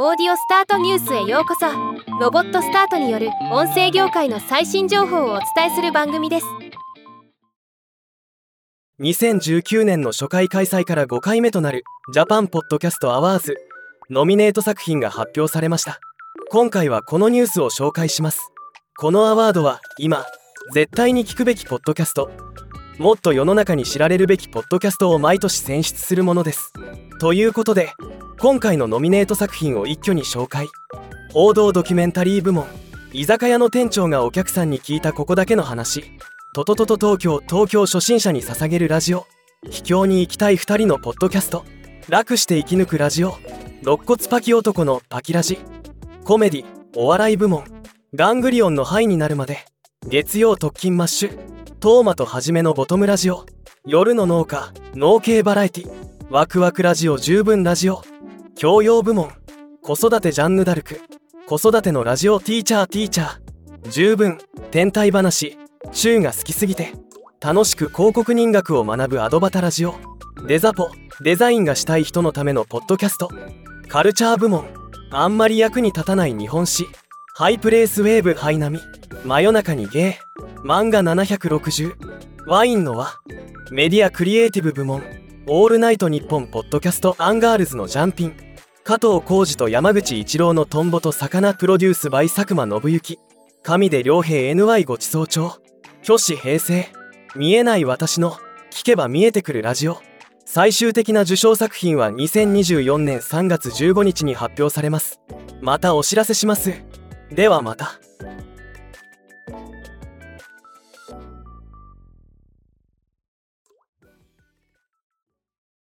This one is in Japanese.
オーディオスタートニュースへようこそ。ロボットスタートによる音声業界の最新情報をお伝えする番組です。2019年の初回開催から5回目となるジャパンポッドキャストアワーズノミネート作品が発表されました。今回はこのニュースを紹介します。このアワードは今絶対に聞くべきポッドキャスト。もっと世の中に知られるべきポッドキャストを毎年選出するものです。ということで今回のノミネート作品を一挙に紹介。報道ドキュメンタリー部門居酒屋の店長がお客さんに聞いたここだけの話。トトトト東京東京初心者に捧げるラジオ。秘境に行きたい2人のポッドキャスト。楽して生き抜くラジオ。肋骨パキ男のパキラジ。コメディお笑い部門。ガングリオンのハイになるまで。月曜特勤マッシュ。トーマとはじめのボトムラジオ。夜の農家農系バラエティ。ワクワクラジオ十分ラジオ。教養部門。子育てジャンヌダルク子育てのラジオティーチャーティーチャー。十分天体話。週が好きすぎて。楽しく広告人学を学ぶアドバタラジオ。デザポデザインがしたい人のためのポッドキャスト。カルチャー部門。あんまり役に立たない日本史。ハイプレースウェーブハイナミ。真夜中にゲー。漫画760ワインの輪。メディアクリエイティブ部門。オールナイトニッポンポッドキャスト。アンガールズのジャンピン。加藤浩次と山口一郎のトンボと魚プロデュース by 佐久間信行。神出良平 NY ごちそう帳。虚子平成。見えない私の。聞けば見えてくるラジオ。最終的な受賞作品は2024年3月15日に発表されます。またお知らせします。ではまた。